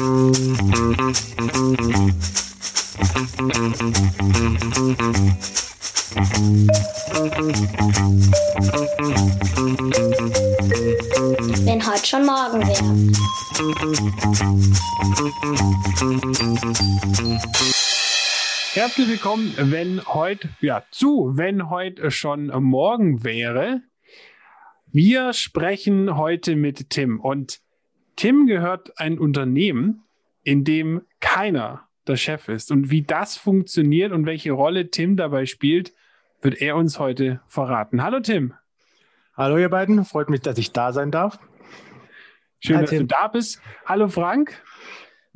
Wenn heute schon morgen wäre. Herzlich willkommen, wenn heute, ja, zu, wenn heute schon morgen wäre. Wir sprechen heute mit Tim und Tim gehört ein Unternehmen, in dem keiner der Chef ist. Und wie das funktioniert und welche Rolle Tim dabei spielt, wird er uns heute verraten. Hallo Tim. Hallo ihr beiden, freut mich, dass ich da sein darf. Schön, Hi, dass Tim. du da bist. Hallo Frank.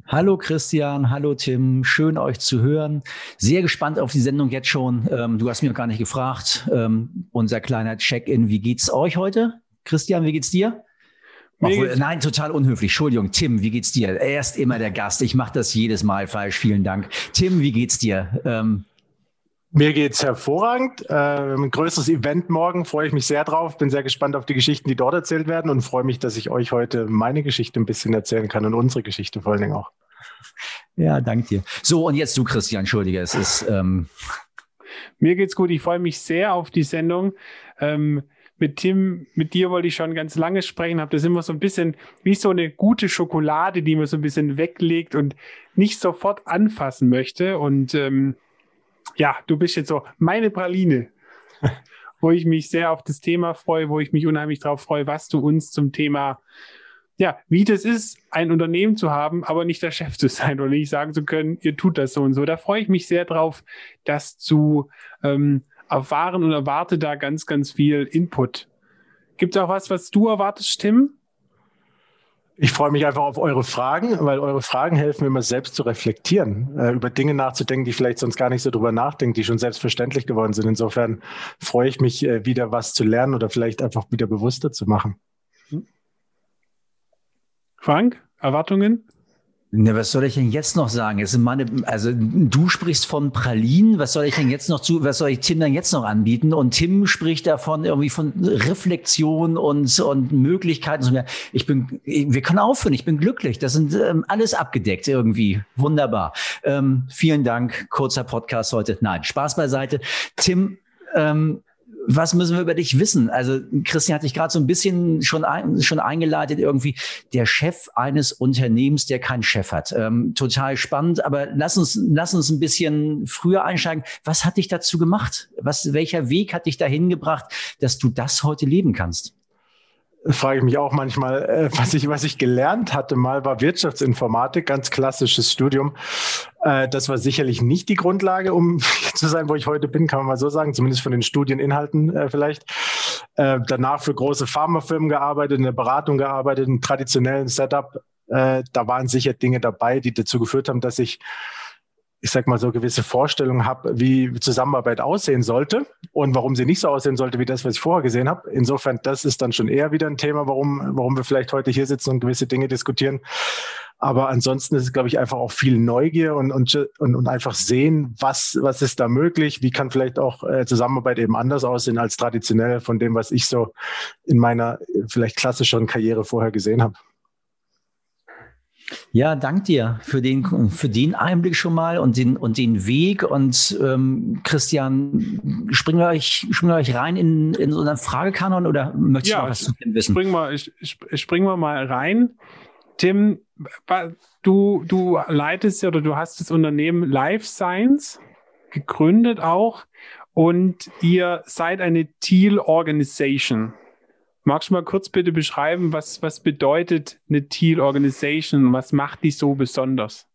Hallo Christian, hallo Tim, schön euch zu hören. Sehr gespannt auf die Sendung jetzt schon. Ähm, du hast mir gar nicht gefragt. Ähm, unser kleiner Check-in, wie geht's euch heute? Christian, wie geht's dir? Obwohl, nein, total unhöflich. Entschuldigung, Tim, wie geht's dir? Er ist immer der Gast. Ich mache das jedes Mal falsch. Vielen Dank. Tim, wie geht's dir? Ähm, mir geht's hervorragend. Äh, ein größeres Event morgen, freue ich mich sehr drauf. Bin sehr gespannt auf die Geschichten, die dort erzählt werden und freue mich, dass ich euch heute meine Geschichte ein bisschen erzählen kann und unsere Geschichte vor allen Dingen auch. Ja, danke dir. So, und jetzt du, Christian, entschuldige, es ist. Ähm Mir geht's gut. Ich freue mich sehr auf die Sendung. Ähm, mit Tim, mit dir wollte ich schon ganz lange sprechen, habe das immer so ein bisschen wie so eine gute Schokolade, die man so ein bisschen weglegt und nicht sofort anfassen möchte. Und ähm, ja, du bist jetzt so meine Praline, wo ich mich sehr auf das Thema freue, wo ich mich unheimlich darauf freue, was du uns zum Thema, ja, wie das ist, ein Unternehmen zu haben, aber nicht der Chef zu sein oder nicht sagen zu können, ihr tut das so und so. Da freue ich mich sehr drauf, das zu ähm, erfahren und erwarte da ganz, ganz viel Input. Gibt es auch was, was du erwartest, Tim? Ich freue mich einfach auf eure Fragen, weil eure Fragen helfen mir immer selbst zu reflektieren, äh, über Dinge nachzudenken, die vielleicht sonst gar nicht so drüber nachdenken, die schon selbstverständlich geworden sind. Insofern freue ich mich, äh, wieder was zu lernen oder vielleicht einfach wieder bewusster zu machen. Frank, Erwartungen? Ne, was soll ich denn jetzt noch sagen? Es sind meine, also du sprichst von Pralinen, was soll ich denn jetzt noch zu, was soll ich Tim dann jetzt noch anbieten? Und Tim spricht davon irgendwie von Reflexion und, und Möglichkeiten. Ich bin, wir können aufhören, ich bin glücklich. Das sind ähm, alles abgedeckt irgendwie. Wunderbar. Ähm, vielen Dank. Kurzer Podcast heute. Nein, Spaß beiseite. Tim, ähm, was müssen wir über dich wissen? Also Christian hat dich gerade so ein bisschen schon, ein, schon eingeleitet, irgendwie der Chef eines Unternehmens, der keinen Chef hat. Ähm, total spannend, aber lass uns, lass uns ein bisschen früher einsteigen. Was hat dich dazu gemacht? Was, welcher Weg hat dich dahin gebracht, dass du das heute leben kannst? Frage ich mich auch manchmal, äh, was ich, was ich gelernt hatte mal, war Wirtschaftsinformatik, ganz klassisches Studium. Äh, das war sicherlich nicht die Grundlage, um zu sein, wo ich heute bin, kann man mal so sagen, zumindest von den Studieninhalten äh, vielleicht. Danach für große Pharmafirmen gearbeitet, in der Beratung gearbeitet, in traditionellen Setup. Da waren sicher Dinge dabei, die dazu geführt haben, dass ich ich sag mal so gewisse Vorstellungen habe, wie Zusammenarbeit aussehen sollte und warum sie nicht so aussehen sollte wie das, was ich vorher gesehen habe. Insofern, das ist dann schon eher wieder ein Thema, warum, warum wir vielleicht heute hier sitzen und gewisse Dinge diskutieren. Aber ansonsten ist es, glaube ich, einfach auch viel Neugier und, und, und, einfach sehen, was, was ist da möglich, wie kann vielleicht auch äh, Zusammenarbeit eben anders aussehen als traditionell von dem, was ich so in meiner vielleicht klassischeren Karriere vorher gesehen habe. Ja, dank dir für den, für den Einblick schon mal und den, und den Weg. Und ähm, Christian, springen wir euch, springen wir euch rein in, in so einen Fragekanon oder möchtest ja, du noch was zu dem wissen? Spring mal, ich, springen wir mal rein. Tim, du, du leitest oder du hast das Unternehmen Life Science gegründet auch und ihr seid eine Teal Organization. Magst du mal kurz bitte beschreiben, was, was bedeutet eine Teal Organization? Was macht die so besonders?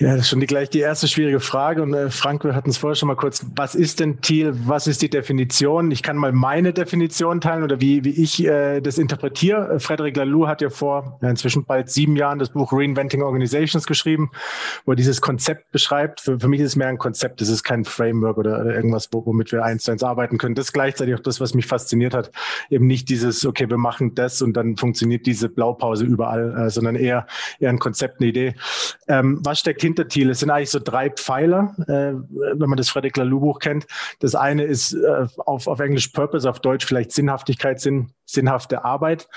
Ja, das ist schon die, gleich die erste schwierige Frage. Und äh, Frank, wir hatten es vorher schon mal kurz. Was ist denn Thiel? Was ist die Definition? Ich kann mal meine Definition teilen oder wie, wie ich äh, das interpretiere. Frederic Laloux hat ja vor ja, inzwischen bald sieben Jahren das Buch Reinventing Organizations geschrieben, wo er dieses Konzept beschreibt. Für, für mich ist es mehr ein Konzept. Es ist kein Framework oder, oder irgendwas, womit wir eins zu eins arbeiten können. Das ist gleichzeitig auch das, was mich fasziniert hat. Eben nicht dieses, okay, wir machen das und dann funktioniert diese Blaupause überall, äh, sondern eher, eher ein Konzept, eine Idee. Ähm, was steckt hinter Thiel. Es sind eigentlich so drei Pfeiler, äh, wenn man das Frederic Laloux Buch kennt. Das eine ist äh, auf, auf Englisch Purpose, auf Deutsch vielleicht Sinnhaftigkeit, Sinn, sinnhafte Arbeit,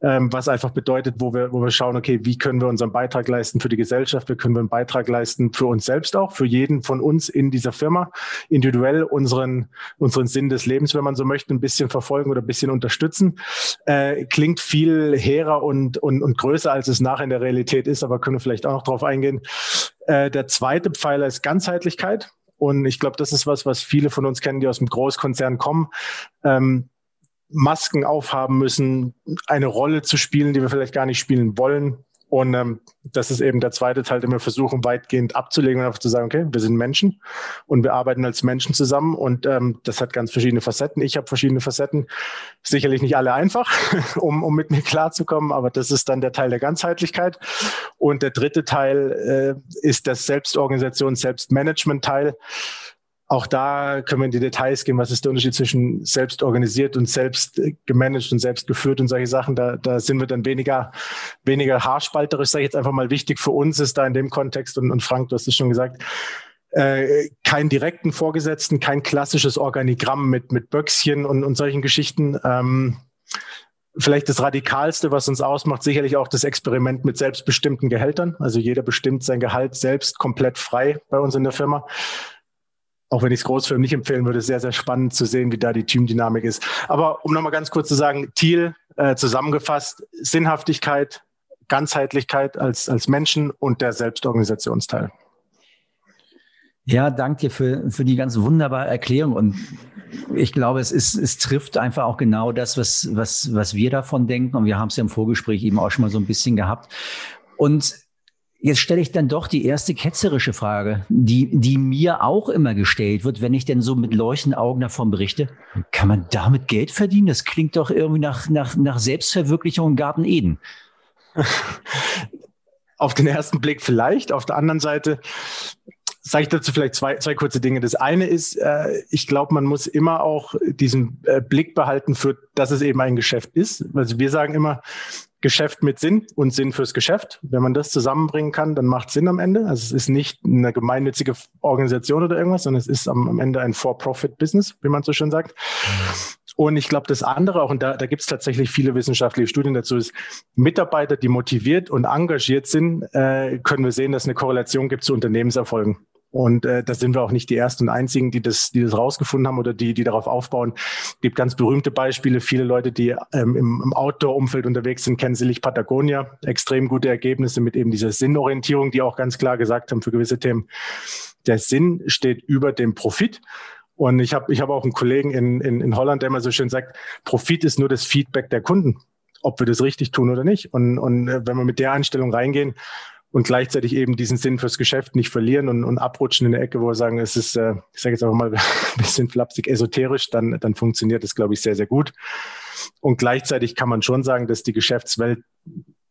ähm, was einfach bedeutet, wo wir, wo wir schauen, okay, wie können wir unseren Beitrag leisten für die Gesellschaft, wie können wir einen Beitrag leisten für uns selbst auch, für jeden von uns in dieser Firma, individuell unseren, unseren Sinn des Lebens, wenn man so möchte, ein bisschen verfolgen oder ein bisschen unterstützen. Äh, klingt viel hehrer und, und, und größer, als es nachher in der Realität ist, aber können wir vielleicht auch noch drauf eingehen. Äh, der zweite Pfeiler ist Ganzheitlichkeit. Und ich glaube, das ist was, was viele von uns kennen, die aus dem Großkonzern kommen. Ähm, Masken aufhaben müssen, eine Rolle zu spielen, die wir vielleicht gar nicht spielen wollen. Und ähm, das ist eben der zweite Teil, den wir versuchen weitgehend abzulegen und einfach zu sagen, okay, wir sind Menschen und wir arbeiten als Menschen zusammen und ähm, das hat ganz verschiedene Facetten. Ich habe verschiedene Facetten, sicherlich nicht alle einfach, um, um mit mir klarzukommen, aber das ist dann der Teil der Ganzheitlichkeit. Und der dritte Teil äh, ist das Selbstorganisation, Selbstmanagement-Teil. Auch da können wir in die Details gehen, was ist der Unterschied zwischen selbst organisiert und selbst gemanagt und selbst geführt und solche Sachen. Da, da sind wir dann weniger, weniger haarspalterisch, sage ich jetzt einfach mal wichtig für uns ist da in dem Kontext, und, und Frank, du hast es schon gesagt, äh, keinen direkten Vorgesetzten, kein klassisches Organigramm mit, mit Böckschen und, und solchen Geschichten. Ähm, vielleicht das Radikalste, was uns ausmacht, sicherlich auch das Experiment mit selbstbestimmten Gehältern. Also jeder bestimmt sein Gehalt selbst komplett frei bei uns in der Firma auch wenn ich es Großfilm nicht empfehlen würde, sehr, sehr spannend zu sehen, wie da die Teamdynamik ist. Aber um nochmal ganz kurz zu sagen, Thiel äh, zusammengefasst, Sinnhaftigkeit, Ganzheitlichkeit als, als Menschen und der Selbstorganisationsteil. Ja, danke dir für, für die ganz wunderbare Erklärung. Und ich glaube, es ist, es trifft einfach auch genau das, was, was, was wir davon denken. Und wir haben es ja im Vorgespräch eben auch schon mal so ein bisschen gehabt. Und Jetzt stelle ich dann doch die erste ketzerische Frage, die, die mir auch immer gestellt wird, wenn ich denn so mit leuchtenden Augen davon berichte. Kann man damit Geld verdienen? Das klingt doch irgendwie nach, nach, nach Selbstverwirklichung im Garten Eden. Auf den ersten Blick vielleicht. Auf der anderen Seite sage ich dazu vielleicht zwei, zwei kurze Dinge. Das eine ist, äh, ich glaube, man muss immer auch diesen äh, Blick behalten für, dass es eben ein Geschäft ist. Also wir sagen immer, Geschäft mit Sinn und Sinn fürs Geschäft. Wenn man das zusammenbringen kann, dann macht Sinn am Ende. Also es ist nicht eine gemeinnützige Organisation oder irgendwas, sondern es ist am, am Ende ein For-Profit-Business, wie man so schön sagt. Und ich glaube, das andere auch, und da, da gibt es tatsächlich viele wissenschaftliche Studien dazu, ist, Mitarbeiter, die motiviert und engagiert sind, äh, können wir sehen, dass eine Korrelation gibt zu Unternehmenserfolgen. Und äh, da sind wir auch nicht die ersten und einzigen, die das, die das rausgefunden haben oder die, die darauf aufbauen. Es gibt ganz berühmte Beispiele. Viele Leute, die ähm, im, im Outdoor-Umfeld unterwegs sind, kennen sicherlich Patagonia. Extrem gute Ergebnisse mit eben dieser Sinnorientierung, die auch ganz klar gesagt haben für gewisse Themen. Der Sinn steht über dem Profit. Und ich habe ich hab auch einen Kollegen in, in, in Holland, der immer so schön sagt, Profit ist nur das Feedback der Kunden, ob wir das richtig tun oder nicht. Und, und äh, wenn wir mit der Einstellung reingehen, und gleichzeitig eben diesen Sinn fürs Geschäft nicht verlieren und, und abrutschen in der Ecke, wo wir sagen, es ist, äh, ich sage jetzt einfach mal ein bisschen flapsig, esoterisch, dann, dann funktioniert das, glaube ich, sehr, sehr gut. Und gleichzeitig kann man schon sagen, dass die Geschäftswelt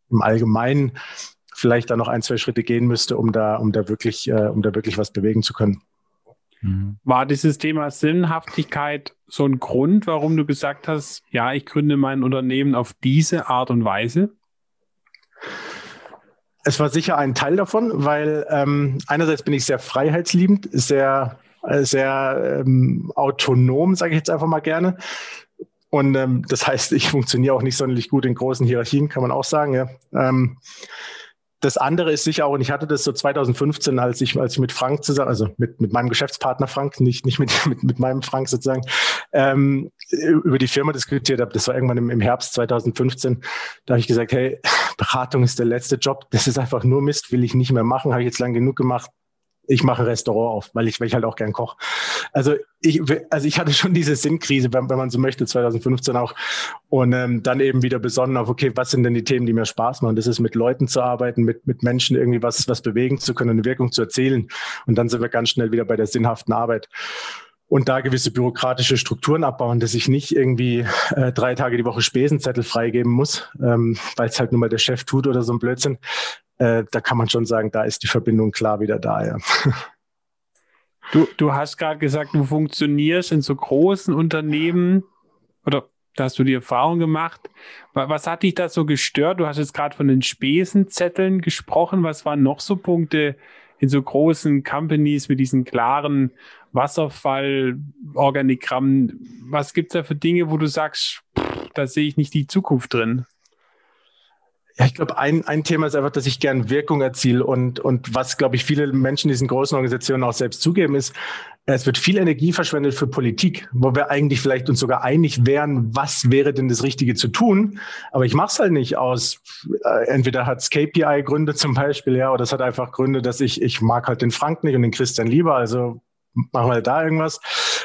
im Allgemeinen vielleicht da noch ein, zwei Schritte gehen müsste, um da, um da wirklich, äh, um da wirklich was bewegen zu können. Mhm. War dieses Thema Sinnhaftigkeit so ein Grund, warum du gesagt hast, ja, ich gründe mein Unternehmen auf diese Art und Weise? Es war sicher ein Teil davon, weil ähm, einerseits bin ich sehr freiheitsliebend, sehr, äh, sehr ähm, autonom, sage ich jetzt einfach mal gerne. Und ähm, das heißt, ich funktioniere auch nicht sonderlich gut in großen Hierarchien, kann man auch sagen. Ja. Ähm, das andere ist sicher auch, und ich hatte das so 2015, als ich, als ich mit Frank zusammen, also mit, mit meinem Geschäftspartner Frank, nicht, nicht mit, mit, mit meinem Frank sozusagen, ähm, über die Firma diskutiert habe. Das war irgendwann im, im Herbst 2015. Da habe ich gesagt, hey, Beratung ist der letzte Job. Das ist einfach nur Mist, will ich nicht mehr machen. Habe ich jetzt lang genug gemacht ich mache ein Restaurant auf, weil ich, weil ich halt auch gern koche. Also ich, also ich hatte schon diese Sinnkrise, wenn, wenn man so möchte, 2015 auch. Und ähm, dann eben wieder besonnen auf, okay, was sind denn die Themen, die mir Spaß machen? Das ist mit Leuten zu arbeiten, mit, mit Menschen irgendwie was, was bewegen zu können, eine Wirkung zu erzielen. Und dann sind wir ganz schnell wieder bei der sinnhaften Arbeit und da gewisse bürokratische Strukturen abbauen, dass ich nicht irgendwie äh, drei Tage die Woche Spesenzettel freigeben muss, ähm, weil es halt nur mal der Chef tut oder so ein Blödsinn, äh, da kann man schon sagen, da ist die Verbindung klar wieder da. Ja. Du, du hast gerade gesagt, du funktionierst in so großen Unternehmen oder da hast du die Erfahrung gemacht. Was hat dich da so gestört? Du hast jetzt gerade von den Spesenzetteln gesprochen. Was waren noch so Punkte in so großen Companies mit diesen klaren Wasserfallorganigrammen? Was gibt es da für Dinge, wo du sagst, da sehe ich nicht die Zukunft drin. Ja, ich glaube, ein, ein Thema ist einfach, dass ich gern Wirkung erziele und, und was, glaube ich, viele Menschen in diesen großen Organisationen auch selbst zugeben, ist, es wird viel Energie verschwendet für Politik, wo wir eigentlich vielleicht uns sogar einig wären, was wäre denn das Richtige zu tun. Aber ich mache es halt nicht aus, äh, entweder hat es KPI-Gründe zum Beispiel, ja, oder es hat einfach Gründe, dass ich, ich mag halt den Frank nicht und den Christian lieber, also machen wir da irgendwas.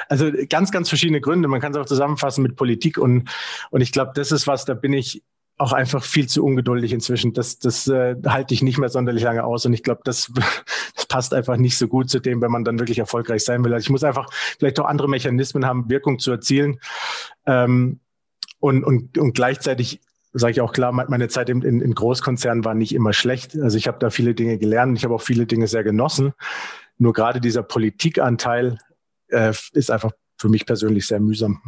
Also ganz, ganz verschiedene Gründe. Man kann es auch zusammenfassen mit Politik und, und ich glaube, das ist was, da bin ich auch einfach viel zu ungeduldig inzwischen. Das, das äh, halte ich nicht mehr sonderlich lange aus. Und ich glaube, das, das passt einfach nicht so gut zu dem, wenn man dann wirklich erfolgreich sein will. Also ich muss einfach vielleicht auch andere Mechanismen haben, Wirkung zu erzielen. Ähm, und, und, und gleichzeitig sage ich auch klar, meine Zeit in, in, in Großkonzernen war nicht immer schlecht. Also ich habe da viele Dinge gelernt. Ich habe auch viele Dinge sehr genossen. Nur gerade dieser Politikanteil äh, ist einfach für mich persönlich sehr mühsam.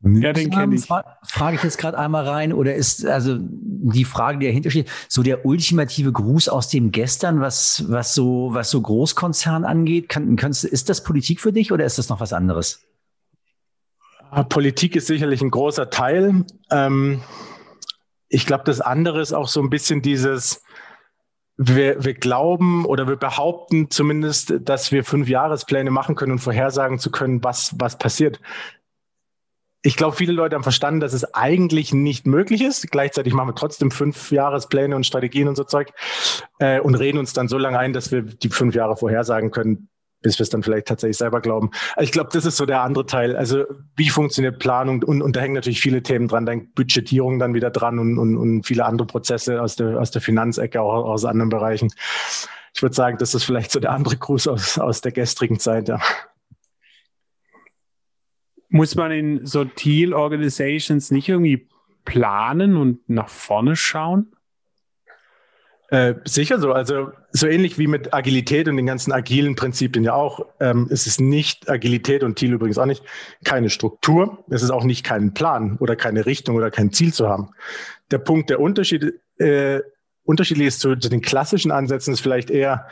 Ja, den kenne ich. Frage ich jetzt gerade einmal rein, oder ist also die Frage, die dahinter steht, so der ultimative Gruß aus dem Gestern, was, was so, was so Großkonzern angeht, kann, kannst, ist das Politik für dich oder ist das noch was anderes? Ah, Politik ist sicherlich ein großer Teil. Ähm, ich glaube, das andere ist auch so ein bisschen dieses, wir, wir glauben oder wir behaupten zumindest, dass wir fünf Jahrespläne machen können und vorhersagen zu können, was, was passiert ich glaube, viele Leute haben verstanden, dass es eigentlich nicht möglich ist. Gleichzeitig machen wir trotzdem fünf Jahrespläne und Strategien und so Zeug äh, und reden uns dann so lange ein, dass wir die fünf Jahre vorhersagen können, bis wir es dann vielleicht tatsächlich selber glauben. Ich glaube, das ist so der andere Teil. Also wie funktioniert Planung? Und, und da hängen natürlich viele Themen dran, dann Budgetierung dann wieder dran und, und, und viele andere Prozesse aus der, aus der Finanzecke, auch aus anderen Bereichen. Ich würde sagen, das ist vielleicht so der andere Gruß aus, aus der gestrigen Zeit. Ja. Muss man in so Teal Organizations nicht irgendwie planen und nach vorne schauen? Äh, sicher so. Also so ähnlich wie mit Agilität und den ganzen agilen Prinzipien ja auch. Ähm, es ist nicht Agilität und Thiel übrigens auch nicht keine Struktur. Es ist auch nicht kein Plan oder keine Richtung oder kein Ziel zu haben. Der Punkt, der Unterschied, äh, unterschiedlich ist zu, zu den klassischen Ansätzen, ist vielleicht eher,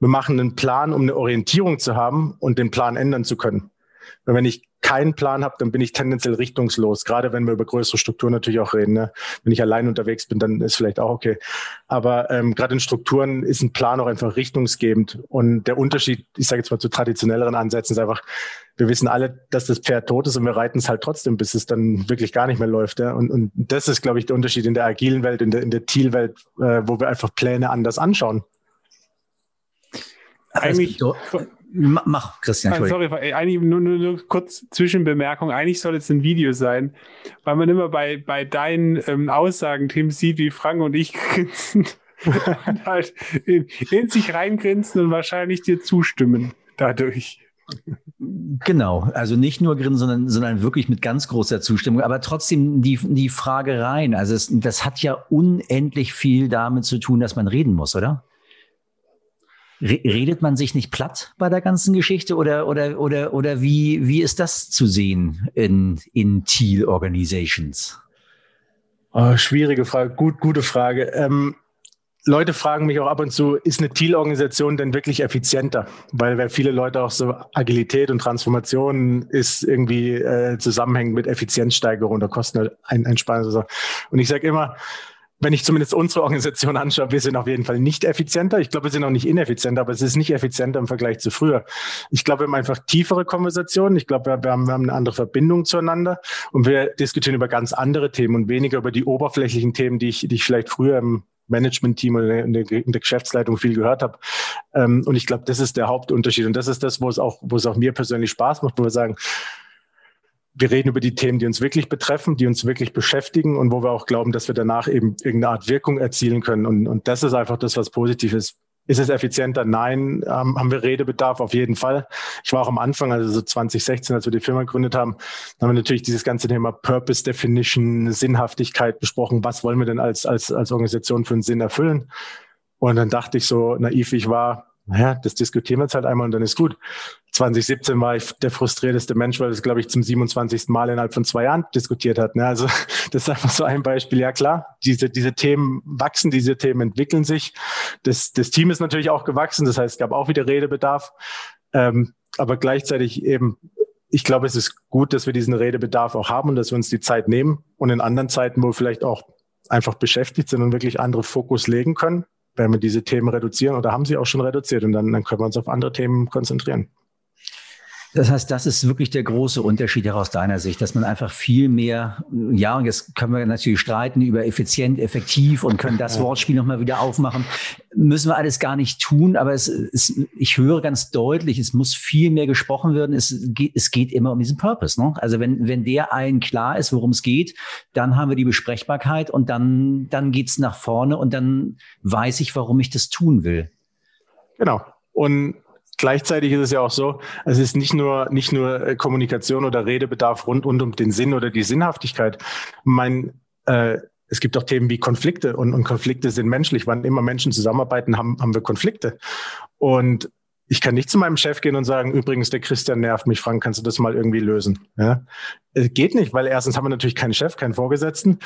wir machen einen Plan, um eine Orientierung zu haben und den Plan ändern zu können. Weil wenn ich keinen Plan habe, dann bin ich tendenziell richtungslos. Gerade wenn wir über größere Strukturen natürlich auch reden. Ne? Wenn ich allein unterwegs bin, dann ist vielleicht auch okay. Aber ähm, gerade in Strukturen ist ein Plan auch einfach richtungsgebend. Und der Unterschied, ich sage jetzt mal zu traditionelleren Ansätzen, ist einfach, wir wissen alle, dass das Pferd tot ist und wir reiten es halt trotzdem, bis es dann wirklich gar nicht mehr läuft. Ja? Und, und das ist, glaube ich, der Unterschied in der agilen Welt, in der, in der Thiel-Welt, äh, wo wir einfach Pläne anders anschauen. Eigentlich, Mach, Christian. Ah, sorry, eigentlich nur, nur, nur kurz Zwischenbemerkung. Eigentlich soll es ein Video sein, weil man immer bei, bei deinen ähm, Aussagen, Tim, sieht, wie Frank und ich grinsen und halt in, in sich reingrinsen und wahrscheinlich dir zustimmen dadurch. Genau, also nicht nur grinsen, sondern, sondern wirklich mit ganz großer Zustimmung. Aber trotzdem die, die Frage rein. Also es, das hat ja unendlich viel damit zu tun, dass man reden muss, oder? Redet man sich nicht platt bei der ganzen Geschichte oder, oder, oder, oder wie, wie ist das zu sehen in, in Teal Organizations? Oh, schwierige Frage, gut, gute Frage. Ähm, Leute fragen mich auch ab und zu, ist eine Teal-Organisation denn wirklich effizienter? Weil, weil viele Leute auch so Agilität und Transformation ist irgendwie äh, zusammenhängend mit Effizienzsteigerung oder Kosteneinsparung. Und ich sage immer, wenn ich zumindest unsere Organisation anschaue, wir sind auf jeden Fall nicht effizienter. Ich glaube, wir sind auch nicht ineffizienter, aber es ist nicht effizienter im Vergleich zu früher. Ich glaube, wir haben einfach tiefere Konversationen. Ich glaube, wir haben, wir haben eine andere Verbindung zueinander und wir diskutieren über ganz andere Themen und weniger über die oberflächlichen Themen, die ich, die ich vielleicht früher im Management-Team oder in der, in der, Geschäftsleitung viel gehört habe. Ähm, und ich glaube, das ist der Hauptunterschied. Und das ist das, wo es auch, wo es auch mir persönlich Spaß macht, wo wir sagen, wir reden über die Themen, die uns wirklich betreffen, die uns wirklich beschäftigen und wo wir auch glauben, dass wir danach eben irgendeine Art Wirkung erzielen können. Und, und das ist einfach das, was positiv ist. Ist es effizienter? Nein. Ähm, haben wir Redebedarf? Auf jeden Fall. Ich war auch am Anfang, also so 2016, als wir die Firma gegründet haben, haben wir natürlich dieses ganze Thema Purpose Definition, Sinnhaftigkeit besprochen. Was wollen wir denn als, als, als Organisation für einen Sinn erfüllen? Und dann dachte ich so naiv, wie ich war, naja, das diskutieren wir jetzt halt einmal und dann ist gut. 2017 war ich der frustrierteste Mensch, weil es, glaube ich, zum 27. Mal innerhalb von zwei Jahren diskutiert hat. Ne? Also das ist einfach so ein Beispiel. Ja klar, diese, diese Themen wachsen, diese Themen entwickeln sich. Das, das Team ist natürlich auch gewachsen, das heißt, es gab auch wieder Redebedarf. Ähm, aber gleichzeitig eben ich glaube, es ist gut, dass wir diesen Redebedarf auch haben und dass wir uns die Zeit nehmen und in anderen Zeiten, wo wir vielleicht auch einfach beschäftigt sind und wirklich andere Fokus legen können, werden wir diese Themen reduzieren oder haben sie auch schon reduziert und dann, dann können wir uns auf andere Themen konzentrieren. Das heißt, das ist wirklich der große Unterschied aus deiner Sicht, dass man einfach viel mehr, ja, und jetzt können wir natürlich streiten über effizient, effektiv und können das Wortspiel nochmal wieder aufmachen. Müssen wir alles gar nicht tun, aber es, es, ich höre ganz deutlich, es muss viel mehr gesprochen werden. Es geht, es geht immer um diesen Purpose. Ne? Also wenn, wenn der allen klar ist, worum es geht, dann haben wir die Besprechbarkeit und dann, dann geht's nach vorne und dann weiß ich, warum ich das tun will. Genau. Und Gleichzeitig ist es ja auch so, es ist nicht nur, nicht nur äh, Kommunikation oder Redebedarf rund, rund um den Sinn oder die Sinnhaftigkeit. Mein, äh, es gibt auch Themen wie Konflikte und, und Konflikte sind menschlich. Wann immer Menschen zusammenarbeiten, haben, haben wir Konflikte. Und ich kann nicht zu meinem Chef gehen und sagen, übrigens, der Christian nervt mich, Frank, kannst du das mal irgendwie lösen? Ja? Es geht nicht, weil erstens haben wir natürlich keinen Chef, keinen Vorgesetzten.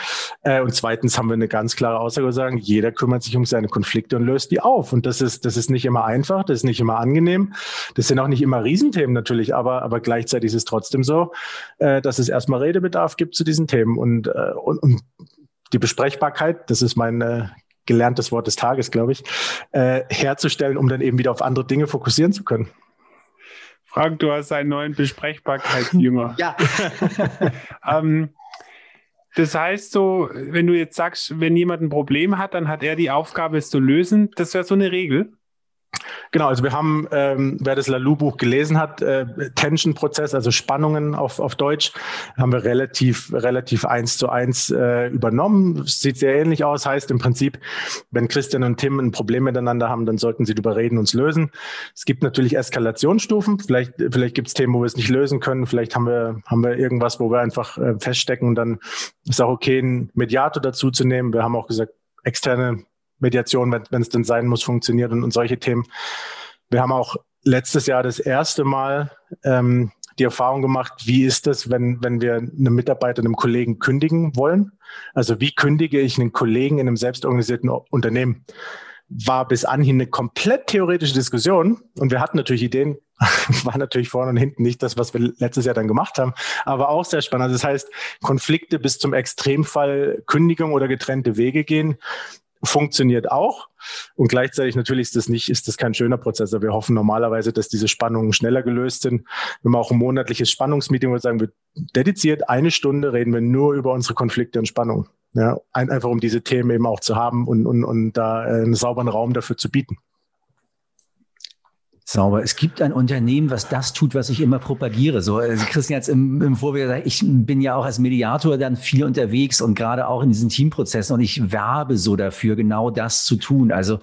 Äh, und zweitens haben wir eine ganz klare Aussage, wir sagen, jeder kümmert sich um seine Konflikte und löst die auf. Und das ist, das ist nicht immer einfach, das ist nicht immer angenehm. Das sind auch nicht immer Riesenthemen natürlich, aber, aber gleichzeitig ist es trotzdem so, äh, dass es erstmal Redebedarf gibt zu diesen Themen. Und, äh, und, und die Besprechbarkeit, das ist mein äh, gelerntes Wort des Tages, glaube ich, äh, herzustellen, um dann eben wieder auf andere Dinge fokussieren zu können. Frank, du hast einen neuen Besprechbarkeitsjünger. ja. ähm, das heißt so, wenn du jetzt sagst, wenn jemand ein Problem hat, dann hat er die Aufgabe, es zu lösen. Das wäre so eine Regel. Genau, also wir haben, ähm, wer das Lalou-Buch gelesen hat, äh, Tension-Prozess, also Spannungen auf, auf Deutsch, haben wir relativ, relativ eins zu eins äh, übernommen. Sieht sehr ähnlich aus, heißt im Prinzip, wenn Christian und Tim ein Problem miteinander haben, dann sollten sie darüber reden und es lösen. Es gibt natürlich Eskalationsstufen. Vielleicht, vielleicht gibt es Themen, wo wir es nicht lösen können. Vielleicht haben wir, haben wir irgendwas, wo wir einfach äh, feststecken und dann ist auch okay, einen Mediator dazu zu nehmen. Wir haben auch gesagt, externe Mediation, wenn es denn sein muss, funktioniert und, und solche Themen. Wir haben auch letztes Jahr das erste Mal ähm, die Erfahrung gemacht, wie ist es, wenn, wenn wir einem Mitarbeiter, einem Kollegen kündigen wollen? Also wie kündige ich einen Kollegen in einem selbstorganisierten Unternehmen? War bis anhin eine komplett theoretische Diskussion und wir hatten natürlich Ideen, war natürlich vorne und hinten nicht das, was wir letztes Jahr dann gemacht haben, aber auch sehr spannend. Also das heißt, Konflikte bis zum Extremfall Kündigung oder getrennte Wege gehen, funktioniert auch. Und gleichzeitig natürlich ist das nicht, ist das kein schöner Prozess. Aber wir hoffen normalerweise, dass diese Spannungen schneller gelöst sind. Wir haben auch ein monatliches Spannungsmeeting, wo wir sagen, wir dediziert eine Stunde reden wir nur über unsere Konflikte und Spannungen. Ja, einfach um diese Themen eben auch zu haben und, und, und da einen sauberen Raum dafür zu bieten. Sauber. Es gibt ein Unternehmen, was das tut, was ich immer propagiere. So, Christian hat im, im Vorweg gesagt, ich bin ja auch als Mediator dann viel unterwegs und gerade auch in diesen Teamprozessen und ich werbe so dafür, genau das zu tun. Also,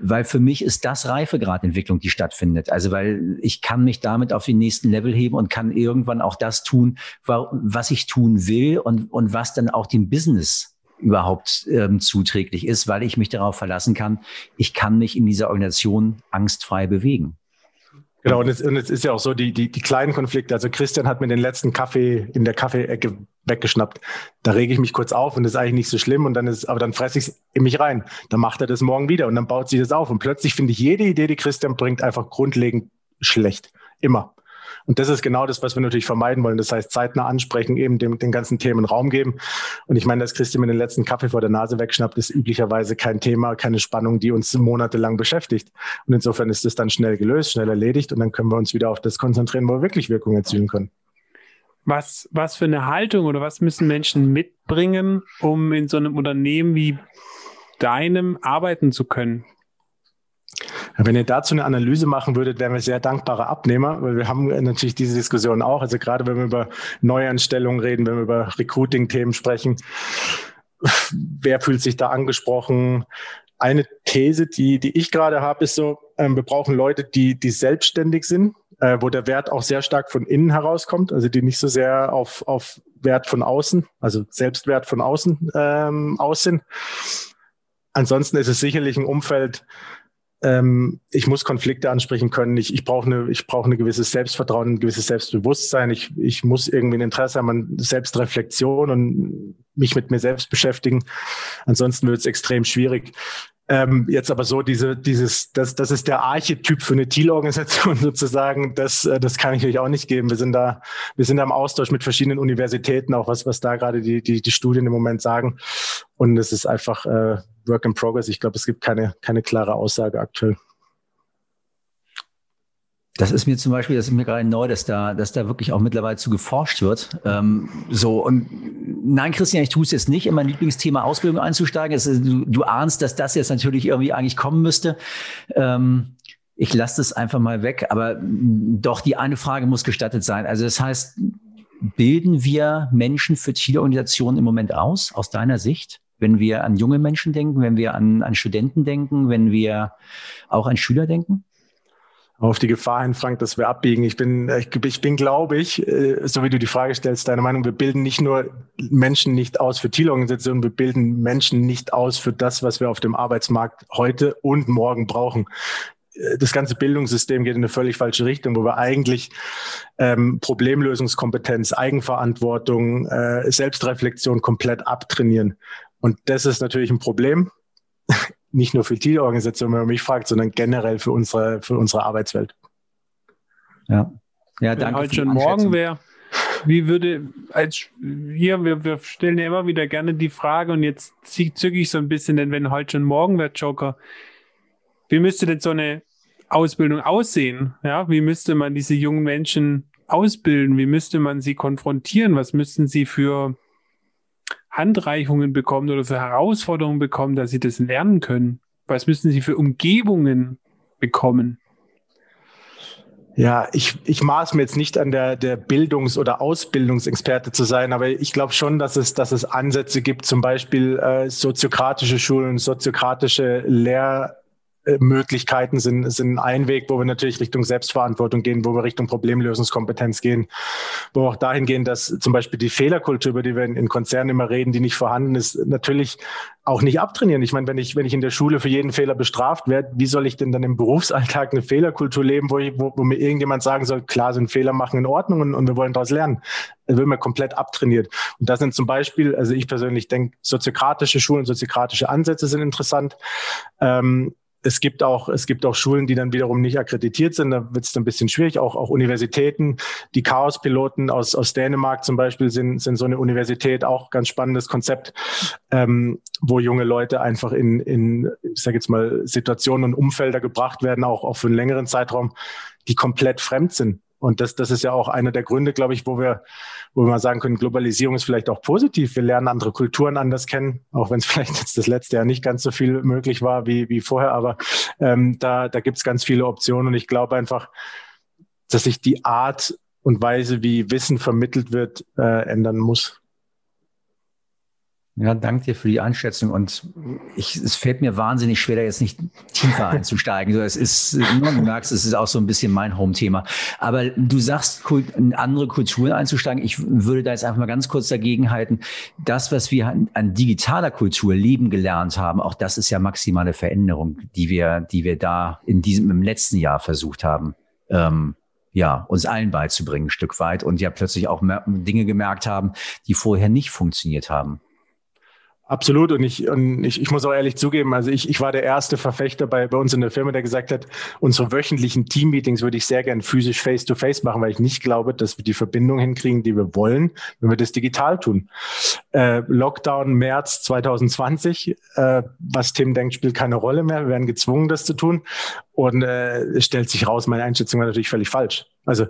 weil für mich ist das Reifegradentwicklung, die stattfindet. Also, weil ich kann mich damit auf den nächsten Level heben und kann irgendwann auch das tun, was ich tun will und, und was dann auch dem Business überhaupt ähm, zuträglich ist, weil ich mich darauf verlassen kann, ich kann mich in dieser Organisation angstfrei bewegen. Genau, und es, und es ist ja auch so, die, die, die kleinen Konflikte. Also Christian hat mir den letzten Kaffee in der Kaffeeecke weggeschnappt. Da rege ich mich kurz auf und das ist eigentlich nicht so schlimm und dann ist, aber dann fresse ich es in mich rein. Dann macht er das morgen wieder und dann baut sich das auf. Und plötzlich finde ich jede Idee, die Christian bringt, einfach grundlegend schlecht. Immer. Und das ist genau das, was wir natürlich vermeiden wollen. Das heißt, zeitnah ansprechen, eben dem, den ganzen Themen Raum geben. Und ich meine, dass Christian mir den letzten Kaffee vor der Nase wegschnappt, ist üblicherweise kein Thema, keine Spannung, die uns monatelang beschäftigt. Und insofern ist es dann schnell gelöst, schnell erledigt und dann können wir uns wieder auf das konzentrieren, wo wir wirklich Wirkung erzielen können. Was, was für eine Haltung oder was müssen Menschen mitbringen, um in so einem Unternehmen wie deinem arbeiten zu können? Wenn ihr dazu eine Analyse machen würdet, wären wir sehr dankbare Abnehmer, weil wir haben natürlich diese Diskussion auch. Also gerade wenn wir über Neuanstellungen reden, wenn wir über Recruiting-Themen sprechen, wer fühlt sich da angesprochen? Eine These, die, die ich gerade habe, ist so, ähm, wir brauchen Leute, die, die selbstständig sind, äh, wo der Wert auch sehr stark von innen herauskommt, also die nicht so sehr auf, auf Wert von außen, also Selbstwert von außen ähm, aus sind. Ansonsten ist es sicherlich ein Umfeld, ähm, ich muss Konflikte ansprechen können. Ich, ich brauche eine, ich brauche eine gewisses Selbstvertrauen, ein gewisses Selbstbewusstsein. Ich, ich muss irgendwie ein Interesse haben an Selbstreflexion und mich mit mir selbst beschäftigen. Ansonsten wird es extrem schwierig. Ähm, jetzt aber so diese, dieses, das, das ist der Archetyp für eine Thiel-Organisation sozusagen. Das, äh, das kann ich euch auch nicht geben. Wir sind da, wir sind da im Austausch mit verschiedenen Universitäten, auch was, was da gerade die, die, die Studien im Moment sagen. Und es ist einfach äh, Work in Progress. Ich glaube, es gibt keine, keine klare Aussage aktuell. Das ist mir zum Beispiel, das ist mir gerade neu, dass da, dass da wirklich auch mittlerweile zu geforscht wird. Ähm, so und nein, Christian, ich tue es jetzt nicht, in mein Lieblingsthema Ausbildung einzusteigen. Ist, du, du, ahnst, dass das jetzt natürlich irgendwie eigentlich kommen müsste. Ähm, ich lasse das einfach mal weg, aber doch die eine Frage muss gestattet sein. Also das heißt, bilden wir Menschen für Zielorganisationen im Moment aus, aus deiner Sicht? Wenn wir an junge Menschen denken, wenn wir an, an Studenten denken, wenn wir auch an Schüler denken? Auf die Gefahr hin, Frank, dass wir abbiegen. Ich bin, ich, bin, glaube ich, äh, so wie du die Frage stellst, deine Meinung, wir bilden nicht nur Menschen nicht aus für Zielorganisationen, wir bilden Menschen nicht aus für das, was wir auf dem Arbeitsmarkt heute und morgen brauchen. Äh, das ganze Bildungssystem geht in eine völlig falsche Richtung, wo wir eigentlich ähm, Problemlösungskompetenz, Eigenverantwortung, äh, Selbstreflexion komplett abtrainieren. Und das ist natürlich ein Problem nicht nur für die Organisation, wenn man mich fragt, sondern generell für unsere, für unsere Arbeitswelt. Ja, ja danke. Wenn heute schon morgen wäre, wie würde, als hier, wir, wir stellen ja immer wieder gerne die Frage und jetzt zücke ich so ein bisschen, denn wenn heute schon morgen wäre, Joker, wie müsste denn so eine Ausbildung aussehen? Ja, wie müsste man diese jungen Menschen ausbilden? Wie müsste man sie konfrontieren? Was müssten sie für Handreichungen bekommen oder für Herausforderungen bekommen, dass sie das lernen können? Was müssen sie für Umgebungen bekommen? Ja, ich, ich maß mir jetzt nicht an der, der Bildungs- oder Ausbildungsexperte zu sein, aber ich glaube schon, dass es, dass es Ansätze gibt, zum Beispiel äh, soziokratische Schulen, soziokratische Lehr- Möglichkeiten sind, sind ein Weg, wo wir natürlich Richtung Selbstverantwortung gehen, wo wir Richtung Problemlösungskompetenz gehen, wo wir auch dahin gehen, dass zum Beispiel die Fehlerkultur, über die wir in, Konzernen immer reden, die nicht vorhanden ist, natürlich auch nicht abtrainieren. Ich meine, wenn ich, wenn ich in der Schule für jeden Fehler bestraft werde, wie soll ich denn dann im Berufsalltag eine Fehlerkultur leben, wo, ich, wo, wo mir irgendjemand sagen soll, klar sind Fehler machen in Ordnung und, und wir wollen daraus lernen. Das wird mir komplett abtrainiert. Und das sind zum Beispiel, also ich persönlich denke, soziokratische Schulen, soziokratische Ansätze sind interessant. Ähm, es gibt auch, es gibt auch Schulen, die dann wiederum nicht akkreditiert sind. Da wird es ein bisschen schwierig. Auch, auch Universitäten. Die Chaos-Piloten aus, aus Dänemark zum Beispiel sind, sind so eine Universität, auch ganz spannendes Konzept, ähm, wo junge Leute einfach in, in, ich sage jetzt mal, Situationen und Umfelder gebracht werden, auch, auch für einen längeren Zeitraum, die komplett fremd sind. Und das, das ist ja auch einer der Gründe, glaube ich, wo wir, wo wir mal sagen können, Globalisierung ist vielleicht auch positiv. Wir lernen andere Kulturen anders kennen, auch wenn es vielleicht jetzt das letzte Jahr nicht ganz so viel möglich war wie, wie vorher. Aber ähm, da, da gibt es ganz viele Optionen. Und ich glaube einfach, dass sich die Art und Weise, wie Wissen vermittelt wird, äh, ändern muss. Ja, danke dir für die Einschätzung und ich, es fällt mir wahnsinnig schwer, da jetzt nicht tiefer einzusteigen. So, es ist, du merkst, es ist auch so ein bisschen mein Home-Thema. Aber du sagst, in andere Kulturen einzusteigen. Ich würde da jetzt einfach mal ganz kurz dagegen halten. Das, was wir an, an digitaler Kultur leben gelernt haben, auch das ist ja maximale Veränderung, die wir, die wir da in diesem, im letzten Jahr versucht haben. Ähm, ja, uns allen beizubringen, ein Stück weit und ja plötzlich auch Dinge gemerkt haben, die vorher nicht funktioniert haben. Absolut. Und ich, und ich, ich muss auch ehrlich zugeben, also ich, ich war der erste Verfechter bei, bei uns in der Firma, der gesagt hat, unsere wöchentlichen Team-Meetings würde ich sehr gern physisch face-to-face -face machen, weil ich nicht glaube, dass wir die Verbindung hinkriegen, die wir wollen, wenn wir das digital tun. Äh, Lockdown März 2020, äh, was Tim denkt, spielt keine Rolle mehr. Wir werden gezwungen, das zu tun. Und äh, es stellt sich raus, meine Einschätzung war natürlich völlig falsch. Also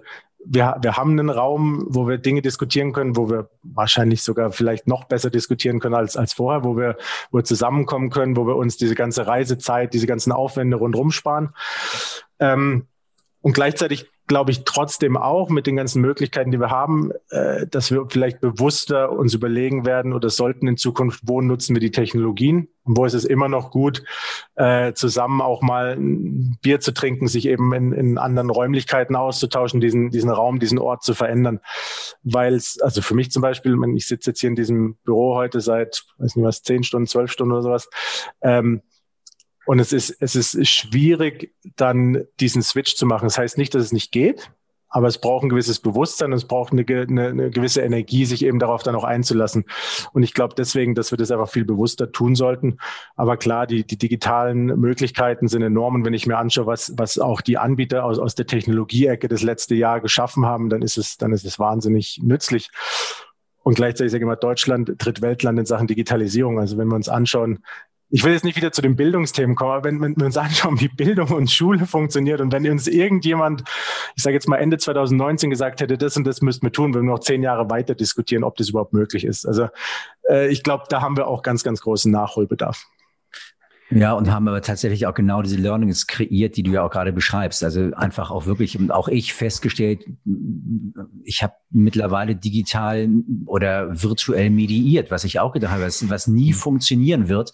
wir, wir haben einen Raum, wo wir Dinge diskutieren können, wo wir wahrscheinlich sogar vielleicht noch besser diskutieren können als, als vorher, wo wir, wo wir zusammenkommen können, wo wir uns diese ganze Reisezeit, diese ganzen Aufwände rundherum sparen. Ähm, und gleichzeitig glaube ich trotzdem auch mit den ganzen Möglichkeiten, die wir haben, äh, dass wir vielleicht bewusster uns überlegen werden oder sollten in Zukunft, wo nutzen wir die Technologien und wo ist es immer noch gut, äh, zusammen auch mal ein Bier zu trinken, sich eben in, in anderen Räumlichkeiten auszutauschen, diesen, diesen Raum, diesen Ort zu verändern. Weil es, also für mich zum Beispiel, ich sitze jetzt hier in diesem Büro heute seit, weiß nicht was, zehn Stunden, zwölf Stunden oder sowas, ähm, und es ist, es ist schwierig, dann diesen Switch zu machen. Das heißt nicht, dass es nicht geht, aber es braucht ein gewisses Bewusstsein, es braucht eine, eine, eine gewisse Energie, sich eben darauf dann auch einzulassen. Und ich glaube deswegen, dass wir das einfach viel bewusster tun sollten. Aber klar, die, die digitalen Möglichkeiten sind enorm. Und wenn ich mir anschaue, was, was auch die Anbieter aus, aus der Technologieecke das letzte Jahr geschaffen haben, dann ist es, dann ist es wahnsinnig nützlich. Und gleichzeitig sage ich immer, Deutschland tritt Weltland in Sachen Digitalisierung. Also wenn wir uns anschauen, ich will jetzt nicht wieder zu den Bildungsthemen kommen, aber wenn, wenn wir uns anschauen, wie Bildung und Schule funktioniert und wenn uns irgendjemand, ich sage jetzt mal Ende 2019 gesagt hätte, das und das müssten wir tun, wenn wir noch zehn Jahre weiter diskutieren, ob das überhaupt möglich ist. Also äh, ich glaube, da haben wir auch ganz, ganz großen Nachholbedarf. Ja, und haben aber tatsächlich auch genau diese Learnings kreiert, die du ja auch gerade beschreibst. Also einfach auch wirklich, und auch ich festgestellt, ich habe mittlerweile digital oder virtuell mediiert, was ich auch gedacht habe, was, was nie mhm. funktionieren wird.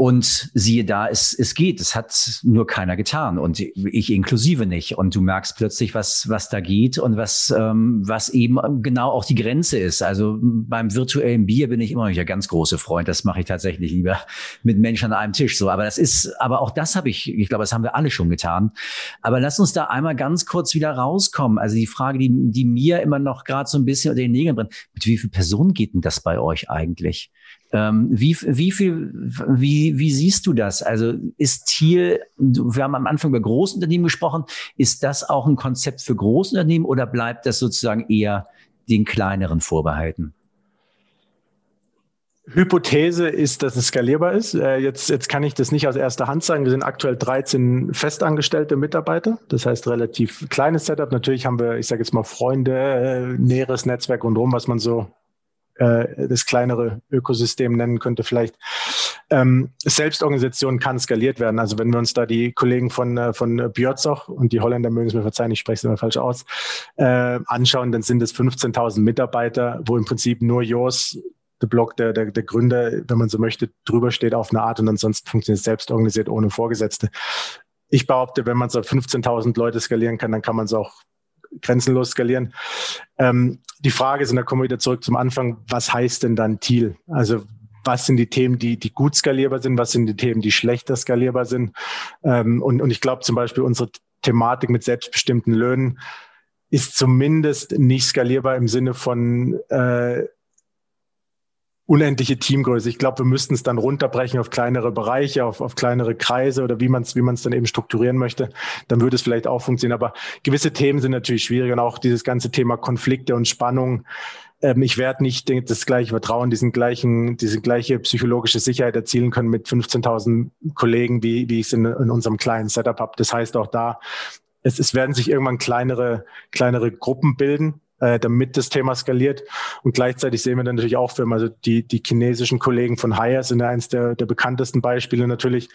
Und siehe da, es, es geht. Es hat nur keiner getan und ich inklusive nicht. Und du merkst plötzlich, was, was da geht und was, ähm, was eben genau auch die Grenze ist. Also beim virtuellen Bier bin ich immer noch der ganz große Freund. Das mache ich tatsächlich lieber mit Menschen an einem Tisch. So, aber das ist, aber auch das habe ich, ich glaube, das haben wir alle schon getan. Aber lass uns da einmal ganz kurz wieder rauskommen. Also die Frage, die, die mir immer noch gerade so ein bisschen unter den Nägeln brennt. Mit wie vielen Personen geht denn das bei euch eigentlich? Ähm, wie, wie viel, wie, wie siehst du das? Also ist Thiel, wir haben am Anfang über Großunternehmen gesprochen, ist das auch ein Konzept für Großunternehmen oder bleibt das sozusagen eher den kleineren vorbehalten? Hypothese ist, dass es skalierbar ist. Äh, jetzt, jetzt kann ich das nicht aus erster Hand sagen. Wir sind aktuell 13 festangestellte Mitarbeiter. Das heißt relativ kleines Setup. Natürlich haben wir, ich sage jetzt mal Freunde, äh, näheres Netzwerk und rum, was man so äh, das kleinere Ökosystem nennen könnte vielleicht. Ähm, Selbstorganisation kann skaliert werden. Also wenn wir uns da die Kollegen von, äh, von Björzoch und die Holländer mögen es mir verzeihen, ich spreche es immer falsch aus, äh, anschauen, dann sind es 15.000 Mitarbeiter, wo im Prinzip nur Jos der Blog der, der, der Gründer, wenn man so möchte, drüber steht auf eine Art und ansonsten funktioniert es selbst organisiert ohne Vorgesetzte. Ich behaupte, wenn man so 15.000 Leute skalieren kann, dann kann man es auch grenzenlos skalieren. Ähm, die Frage ist, und da kommen wir wieder zurück zum Anfang, was heißt denn dann Thiel? Also was sind die Themen, die, die gut skalierbar sind, was sind die Themen, die schlechter skalierbar sind. Ähm, und, und ich glaube zum Beispiel unsere Thematik mit selbstbestimmten Löhnen ist zumindest nicht skalierbar im Sinne von äh, unendliche Teamgröße. Ich glaube, wir müssten es dann runterbrechen auf kleinere Bereiche, auf, auf kleinere Kreise oder wie man es wie man es dann eben strukturieren möchte. Dann würde es vielleicht auch funktionieren. Aber gewisse Themen sind natürlich schwierig und auch dieses ganze Thema Konflikte und Spannung. Ähm, ich werde nicht das gleiche Vertrauen, diesen gleichen, diese gleiche psychologische Sicherheit erzielen können mit 15.000 Kollegen, wie, wie ich es in, in unserem kleinen Setup habe. Das heißt auch da, es, es werden sich irgendwann kleinere, kleinere Gruppen bilden äh, damit das Thema skaliert. Und gleichzeitig sehen wir dann natürlich auch Firmen, also die, die chinesischen Kollegen von Hire sind ja eines der, der bekanntesten Beispiele natürlich,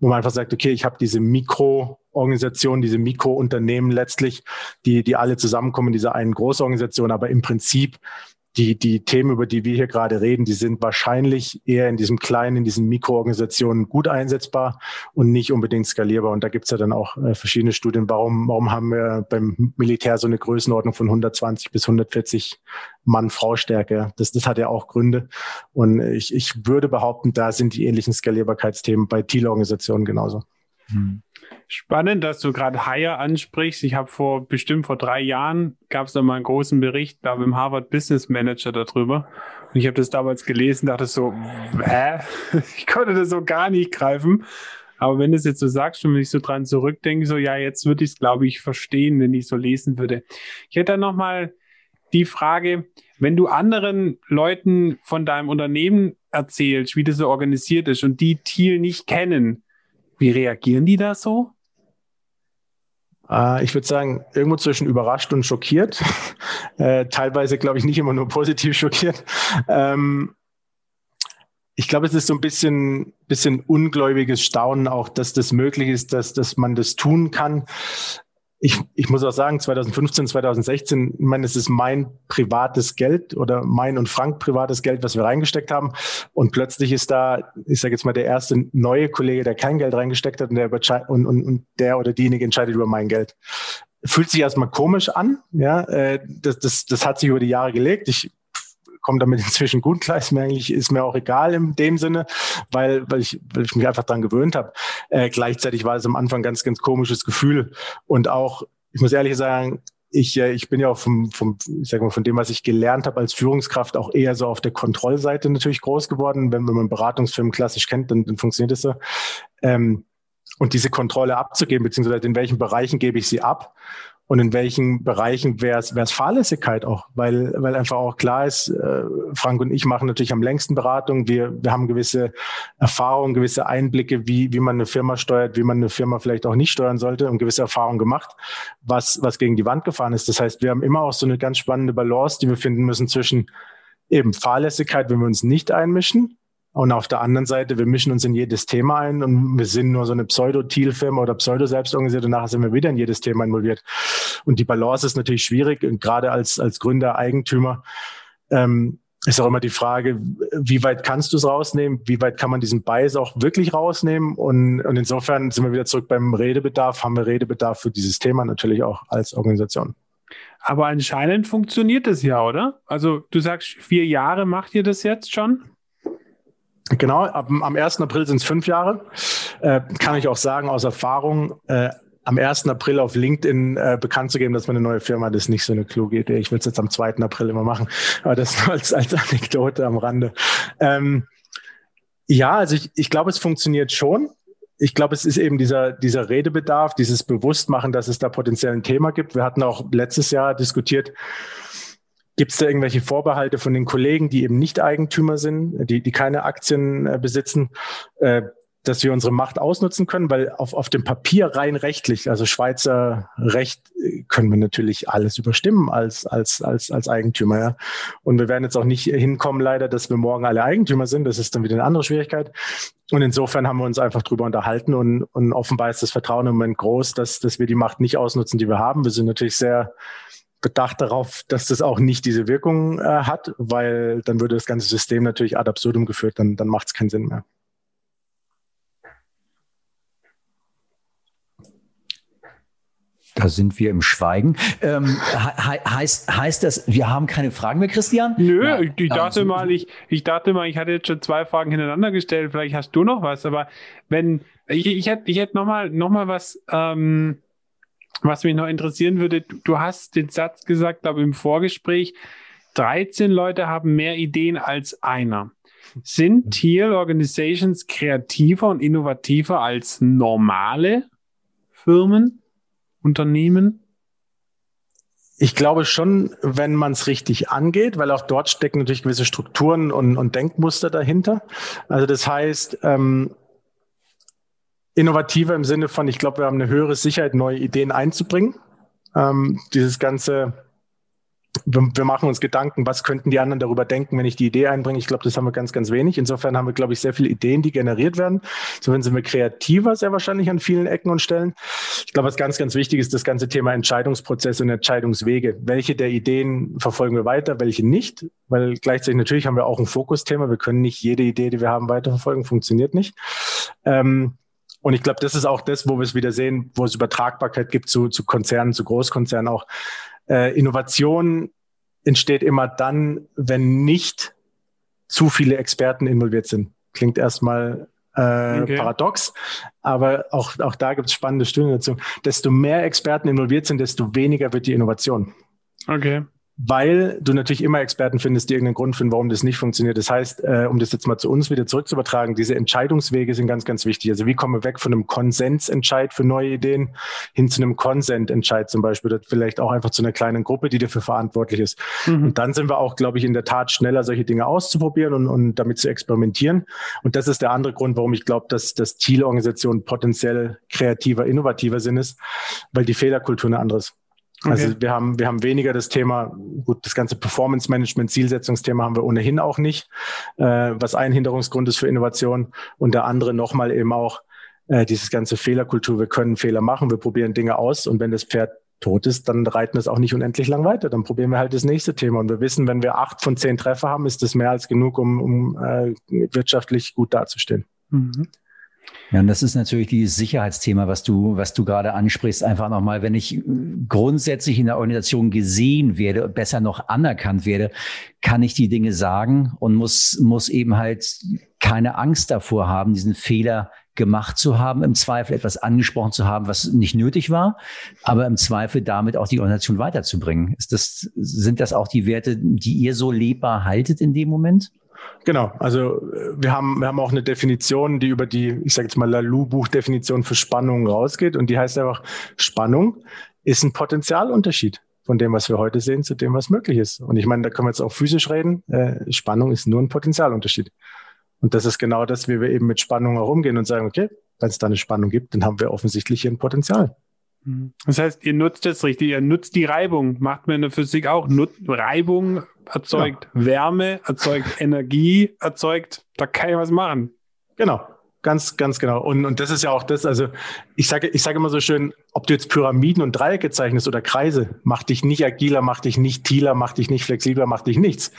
wo man einfach sagt, okay, ich habe diese Mikroorganisation, diese Mikrounternehmen letztlich, die, die alle zusammenkommen in dieser einen Großorganisation, aber im Prinzip die, die Themen, über die wir hier gerade reden, die sind wahrscheinlich eher in diesem kleinen, in diesen Mikroorganisationen gut einsetzbar und nicht unbedingt skalierbar. Und da gibt's ja dann auch äh, verschiedene Studien. Warum, warum haben wir beim Militär so eine Größenordnung von 120 bis 140 Mann-Frau-Stärke? Das, das hat ja auch Gründe. Und ich, ich würde behaupten, da sind die ähnlichen Skalierbarkeitsthemen bei Thiel-Organisationen genauso. Hm. Spannend, dass du gerade Hire ansprichst. Ich habe vor bestimmt vor drei Jahren gab es da mal einen großen Bericht da beim Harvard Business Manager darüber. Und ich habe das damals gelesen, dachte so, hä? Ich konnte das so gar nicht greifen. Aber wenn du es jetzt so sagst und wenn ich so dran zurückdenke, so ja, jetzt würde ich es, glaube ich, verstehen, wenn ich so lesen würde. Ich hätte dann nochmal die Frage, wenn du anderen Leuten von deinem Unternehmen erzählst, wie das so organisiert ist und die Thiel nicht kennen, wie reagieren die da so? Äh, ich würde sagen, irgendwo zwischen überrascht und schockiert. äh, teilweise, glaube ich, nicht immer nur positiv schockiert. Ähm, ich glaube, es ist so ein bisschen, bisschen ungläubiges Staunen auch, dass das möglich ist, dass, dass man das tun kann ich, ich muss auch sagen, 2015, 2016, ich meine, es ist mein privates Geld oder mein und Frank privates Geld, was wir reingesteckt haben. Und plötzlich ist da, ich sage jetzt mal, der erste neue Kollege, der kein Geld reingesteckt hat und der, und, und, und der oder diejenige entscheidet über mein Geld. Fühlt sich erstmal komisch an, ja. Äh, das, das, das hat sich über die Jahre gelegt. Ich komme damit inzwischen gut klar, ist mir eigentlich, ist mir auch egal in dem Sinne, weil, weil ich, weil ich mich einfach dran gewöhnt habe. Äh, gleichzeitig war es am Anfang ganz, ganz komisches Gefühl und auch, ich muss ehrlich sagen, ich, äh, ich bin ja auch vom, vom, ich sag mal, von dem, was ich gelernt habe als Führungskraft, auch eher so auf der Kontrollseite natürlich groß geworden. Wenn, wenn man Beratungsfirmen klassisch kennt, dann, dann funktioniert das so. Ähm, und diese Kontrolle abzugeben, beziehungsweise in welchen Bereichen gebe ich sie ab und in welchen Bereichen wäre es Fahrlässigkeit auch, weil, weil einfach auch klar ist, äh, Frank und ich machen natürlich am längsten Beratung. Wir, wir haben gewisse Erfahrungen, gewisse Einblicke, wie, wie man eine Firma steuert, wie man eine Firma vielleicht auch nicht steuern sollte und gewisse Erfahrungen gemacht, was, was gegen die Wand gefahren ist. Das heißt, wir haben immer auch so eine ganz spannende Balance, die wir finden müssen zwischen eben Fahrlässigkeit, wenn wir uns nicht einmischen, und auf der anderen Seite, wir mischen uns in jedes Thema ein und wir sind nur so eine Pseudo-Thiel-Firma oder Pseudo-selbstorganisiert und nachher sind wir wieder in jedes Thema involviert. Und die Balance ist natürlich schwierig und gerade als, als Gründer, Eigentümer, ähm, ist auch immer die Frage, wie weit kannst du es rausnehmen? Wie weit kann man diesen Bias auch wirklich rausnehmen? Und, und insofern sind wir wieder zurück beim Redebedarf, haben wir Redebedarf für dieses Thema natürlich auch als Organisation. Aber anscheinend funktioniert es ja, oder? Also du sagst, vier Jahre macht ihr das jetzt schon? Genau, ab, am 1. April sind es fünf Jahre. Äh, kann ich auch sagen aus Erfahrung, äh, am 1. April auf LinkedIn äh, bekannt zu geben, dass man eine neue Firma, das ist nicht so eine kluge Idee. Ich will es jetzt am 2. April immer machen, aber das nur als, als Anekdote am Rande. Ähm, ja, also ich, ich glaube, es funktioniert schon. Ich glaube, es ist eben dieser, dieser Redebedarf, dieses Bewusstmachen, dass es da potenziell ein Thema gibt. Wir hatten auch letztes Jahr diskutiert, Gibt es da irgendwelche Vorbehalte von den Kollegen, die eben nicht Eigentümer sind, die, die keine Aktien äh, besitzen, äh, dass wir unsere Macht ausnutzen können? Weil auf, auf dem Papier rein rechtlich, also Schweizer Recht, können wir natürlich alles überstimmen als, als, als, als Eigentümer. Ja? Und wir werden jetzt auch nicht hinkommen, leider, dass wir morgen alle Eigentümer sind. Das ist dann wieder eine andere Schwierigkeit. Und insofern haben wir uns einfach drüber unterhalten und, und offenbar ist das Vertrauen im Moment groß, dass, dass wir die Macht nicht ausnutzen, die wir haben. Wir sind natürlich sehr bedacht darauf, dass das auch nicht diese Wirkung äh, hat, weil dann würde das ganze System natürlich ad absurdum geführt, dann, dann macht es keinen Sinn mehr. Da sind wir im Schweigen. Ähm, he heißt, heißt das, wir haben keine Fragen mehr, Christian? Nö, ja, ich, dachte mal, ich, ich dachte mal, ich hatte jetzt schon zwei Fragen hintereinander gestellt. Vielleicht hast du noch was, aber wenn, ich, ich hätte, ich hätte noch mal, noch mal was, ähm, was mich noch interessieren würde, du hast den Satz gesagt, glaube im Vorgespräch, 13 Leute haben mehr Ideen als einer. Sind Teal Organizations kreativer und innovativer als normale Firmen, Unternehmen? Ich glaube schon, wenn man es richtig angeht, weil auch dort stecken natürlich gewisse Strukturen und, und Denkmuster dahinter. Also das heißt, ähm, innovativer im Sinne von, ich glaube, wir haben eine höhere Sicherheit, neue Ideen einzubringen. Ähm, dieses ganze, wir, wir, machen uns Gedanken, was könnten die anderen darüber denken, wenn ich die Idee einbringe. Ich glaube, das haben wir ganz, ganz wenig. Insofern haben wir, glaube ich, sehr viele Ideen, die generiert werden. Insofern sind wir kreativer sehr wahrscheinlich an vielen Ecken und Stellen. Ich glaube, was ganz, ganz wichtig ist, das ganze Thema Entscheidungsprozesse und Entscheidungswege. Welche der Ideen verfolgen wir weiter, welche nicht? Weil gleichzeitig natürlich haben wir auch ein Fokusthema. Wir können nicht jede Idee, die wir haben, weiterverfolgen. Funktioniert nicht. Ähm, und ich glaube, das ist auch das, wo wir es wieder sehen, wo es Übertragbarkeit gibt zu, zu Konzernen, zu Großkonzernen auch. Äh, Innovation entsteht immer dann, wenn nicht zu viele Experten involviert sind. Klingt erstmal äh, okay. paradox, aber auch, auch da gibt es spannende Studien dazu. Desto mehr Experten involviert sind, desto weniger wird die Innovation. Okay weil du natürlich immer Experten findest, die irgendeinen Grund finden, warum das nicht funktioniert. Das heißt, äh, um das jetzt mal zu uns wieder zurückzuübertragen, diese Entscheidungswege sind ganz, ganz wichtig. Also wie kommen wir weg von einem Konsensentscheid für neue Ideen hin zu einem Konsententscheid zum Beispiel, oder vielleicht auch einfach zu einer kleinen Gruppe, die dafür verantwortlich ist. Mhm. Und dann sind wir auch, glaube ich, in der Tat schneller, solche Dinge auszuprobieren und, und damit zu experimentieren. Und das ist der andere Grund, warum ich glaube, dass, dass Zielorganisationen potenziell kreativer, innovativer sind, ist, weil die Fehlerkultur eine andere ist. Also okay. Also wir haben, wir haben weniger das Thema, gut, das ganze Performance Management, Zielsetzungsthema haben wir ohnehin auch nicht, äh, was ein Hinderungsgrund ist für Innovation. Und der andere nochmal eben auch äh, dieses ganze Fehlerkultur. Wir können Fehler machen, wir probieren Dinge aus und wenn das Pferd tot ist, dann reiten wir es auch nicht unendlich lang weiter. Dann probieren wir halt das nächste Thema. Und wir wissen, wenn wir acht von zehn Treffer haben, ist das mehr als genug, um, um äh, wirtschaftlich gut dazustehen. Mhm. Ja, und das ist natürlich dieses Sicherheitsthema, was du, was du gerade ansprichst. Einfach nochmal, wenn ich grundsätzlich in der Organisation gesehen werde, besser noch anerkannt werde, kann ich die Dinge sagen und muss, muss eben halt keine Angst davor haben, diesen Fehler gemacht zu haben, im Zweifel etwas angesprochen zu haben, was nicht nötig war, aber im Zweifel damit auch die Organisation weiterzubringen. Ist das, sind das auch die Werte, die ihr so lebbar haltet in dem Moment? Genau, also wir haben, wir haben auch eine Definition, die über die, ich sage jetzt mal, Lalu-Buchdefinition für Spannung rausgeht und die heißt einfach, Spannung ist ein Potenzialunterschied von dem, was wir heute sehen, zu dem, was möglich ist. Und ich meine, da können wir jetzt auch physisch reden. Äh, Spannung ist nur ein Potenzialunterschied. Und das ist genau das, wie wir eben mit Spannung herumgehen und sagen, okay, wenn es da eine Spannung gibt, dann haben wir offensichtlich hier ein Potenzial. Mhm. Das heißt, ihr nutzt das richtig, ihr nutzt die Reibung, macht man in der Physik auch. Nut Reibung erzeugt ja. Wärme, erzeugt Energie, erzeugt, da kann ich was machen. Genau. Ganz, ganz genau. Und, und das ist ja auch das, also ich sage, ich sage immer so schön, ob du jetzt Pyramiden und Dreiecke zeichnest oder Kreise, macht dich nicht agiler, macht dich nicht tieler, macht dich nicht flexibler, macht dich nichts.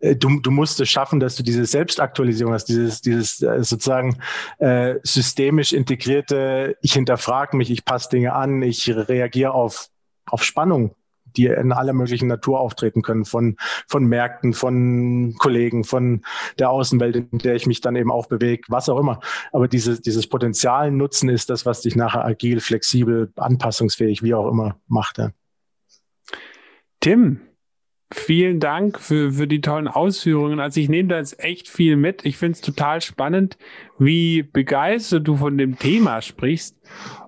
Äh, du, du musst es schaffen, dass du diese Selbstaktualisierung hast, dieses, dieses äh, sozusagen äh, systemisch integrierte, ich hinterfrage mich, ich passe Dinge an, ich reagiere auf, auf Spannung die in aller möglichen Natur auftreten können, von, von Märkten, von Kollegen, von der Außenwelt, in der ich mich dann eben auch bewege, was auch immer. Aber diese, dieses Potenzial nutzen ist das, was dich nachher agil, flexibel, anpassungsfähig, wie auch immer macht. Ja. Tim, vielen Dank für, für die tollen Ausführungen. Also ich nehme da jetzt echt viel mit. Ich finde es total spannend, wie begeistert du von dem Thema sprichst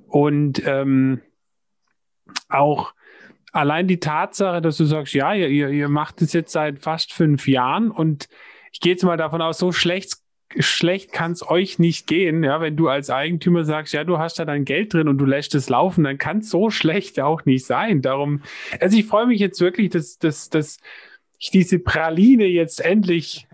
und ähm, auch allein die Tatsache, dass du sagst, ja, ihr, ihr macht es jetzt seit fast fünf Jahren und ich gehe jetzt mal davon aus, so schlecht, schlecht kann es euch nicht gehen. Ja, wenn du als Eigentümer sagst, ja, du hast da dein Geld drin und du lässt es laufen, dann kann es so schlecht auch nicht sein. Darum, also ich freue mich jetzt wirklich, dass, dass, dass ich diese Praline jetzt endlich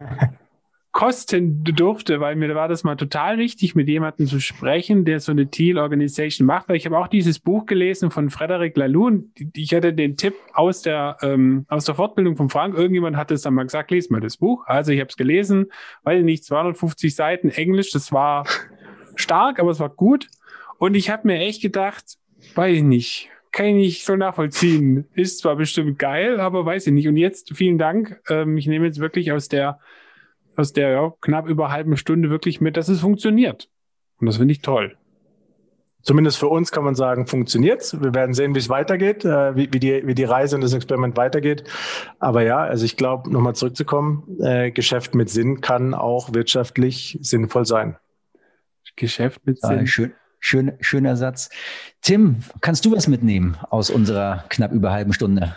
kosten durfte, weil mir war das mal total wichtig, mit jemandem zu sprechen, der so eine Teal Organization macht, weil ich habe auch dieses Buch gelesen von Frederic Laloux ich hatte den Tipp aus der, ähm, aus der Fortbildung von Frank, irgendjemand hat es dann mal gesagt, lese mal das Buch. Also ich habe es gelesen, weiß ich nicht, 250 Seiten Englisch, das war stark, aber es war gut. Und ich habe mir echt gedacht, weiß ich nicht, kann ich nicht so nachvollziehen. Ist zwar bestimmt geil, aber weiß ich nicht. Und jetzt vielen Dank. Ähm, ich nehme jetzt wirklich aus der aus der ja, knapp über halben Stunde wirklich mit, dass es funktioniert. Und das finde ich toll. Zumindest für uns kann man sagen, funktioniert's. Wir werden sehen, wie es weitergeht, äh, wie, wie, die, wie die Reise und das Experiment weitergeht. Aber ja, also ich glaube, nochmal zurückzukommen, äh, Geschäft mit Sinn kann auch wirtschaftlich sinnvoll sein. Geschäft mit Sinn. Ja, schön, schön, schöner Satz. Tim, kannst du was mitnehmen aus unserer knapp über halben Stunde?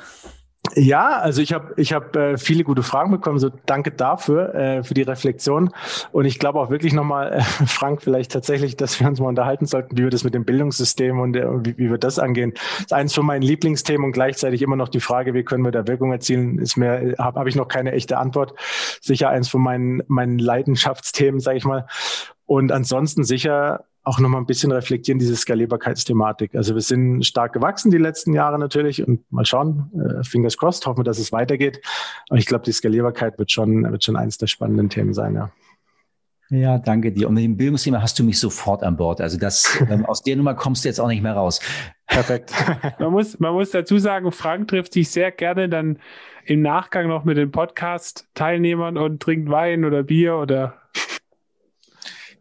Ja, also ich habe ich hab, äh, viele gute Fragen bekommen, so danke dafür, äh, für die Reflexion. Und ich glaube auch wirklich nochmal, äh, Frank, vielleicht tatsächlich, dass wir uns mal unterhalten sollten, wie wir das mit dem Bildungssystem und äh, wie, wie wir das angehen. Das ist eins von meinen Lieblingsthemen und gleichzeitig immer noch die Frage, wie können wir da Wirkung erzielen, ist mir, habe hab ich noch keine echte Antwort. Sicher eins von meinen, meinen Leidenschaftsthemen, sage ich mal. Und ansonsten sicher auch nochmal ein bisschen reflektieren, diese Skalierbarkeitsthematik. Also wir sind stark gewachsen die letzten Jahre natürlich und mal schauen, äh, fingers crossed, hoffen wir, dass es weitergeht. Aber ich glaube, die Skalierbarkeit wird schon, wird schon eins der spannenden Themen sein, ja. Ja, danke dir. Und mit dem Bildungsthema hast du mich sofort an Bord. Also das, ähm, aus der Nummer kommst du jetzt auch nicht mehr raus. Perfekt. man, muss, man muss dazu sagen, Frank trifft sich sehr gerne dann im Nachgang noch mit den Podcast-Teilnehmern und trinkt Wein oder Bier oder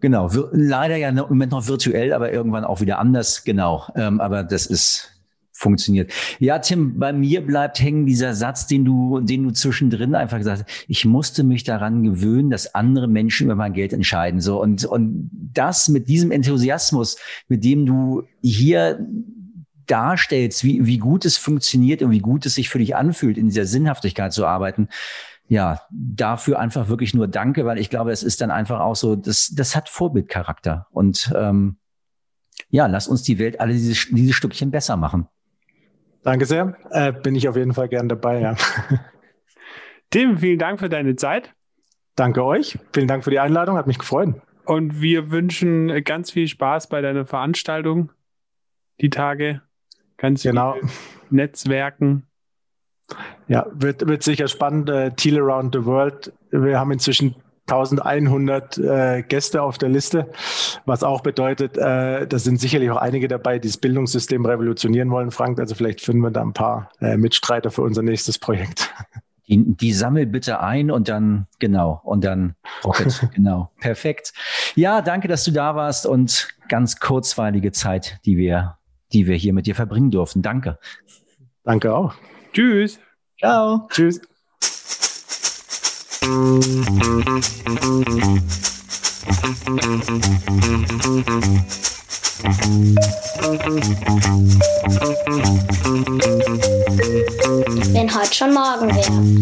Genau, leider ja im Moment noch virtuell, aber irgendwann auch wieder anders. Genau, ähm, aber das ist funktioniert. Ja, Tim, bei mir bleibt hängen dieser Satz, den du, den du zwischendrin einfach gesagt hast. Ich musste mich daran gewöhnen, dass andere Menschen über mein Geld entscheiden. So und und das mit diesem Enthusiasmus, mit dem du hier darstellst, wie, wie gut es funktioniert und wie gut es sich für dich anfühlt, in dieser Sinnhaftigkeit zu arbeiten, ja, dafür einfach wirklich nur Danke, weil ich glaube, es ist dann einfach auch so, das, das hat Vorbildcharakter. Und ähm, ja, lass uns die Welt alle dieses, dieses Stückchen besser machen. Danke sehr. Äh, bin ich auf jeden Fall gern dabei, ja. Tim, vielen Dank für deine Zeit. Danke euch. Vielen Dank für die Einladung. Hat mich gefreut. Und wir wünschen ganz viel Spaß bei deiner Veranstaltung. Die Tage. Ganz genau. viel Netzwerken. Ja, wird, wird sicher spannend. Äh, Teal Around the World. Wir haben inzwischen 1100 äh, Gäste auf der Liste, was auch bedeutet, äh, da sind sicherlich auch einige dabei, die das Bildungssystem revolutionieren wollen, Frank. Also vielleicht finden wir da ein paar äh, Mitstreiter für unser nächstes Projekt. Die, die sammel bitte ein und dann, genau, und dann Rocket, genau. Perfekt. Ja, danke, dass du da warst und ganz kurzweilige Zeit, die wir, die wir hier mit dir verbringen durften. Danke. Danke auch. Tschüss. Ciao. Tschüss. Wenn heute schon morgen wäre.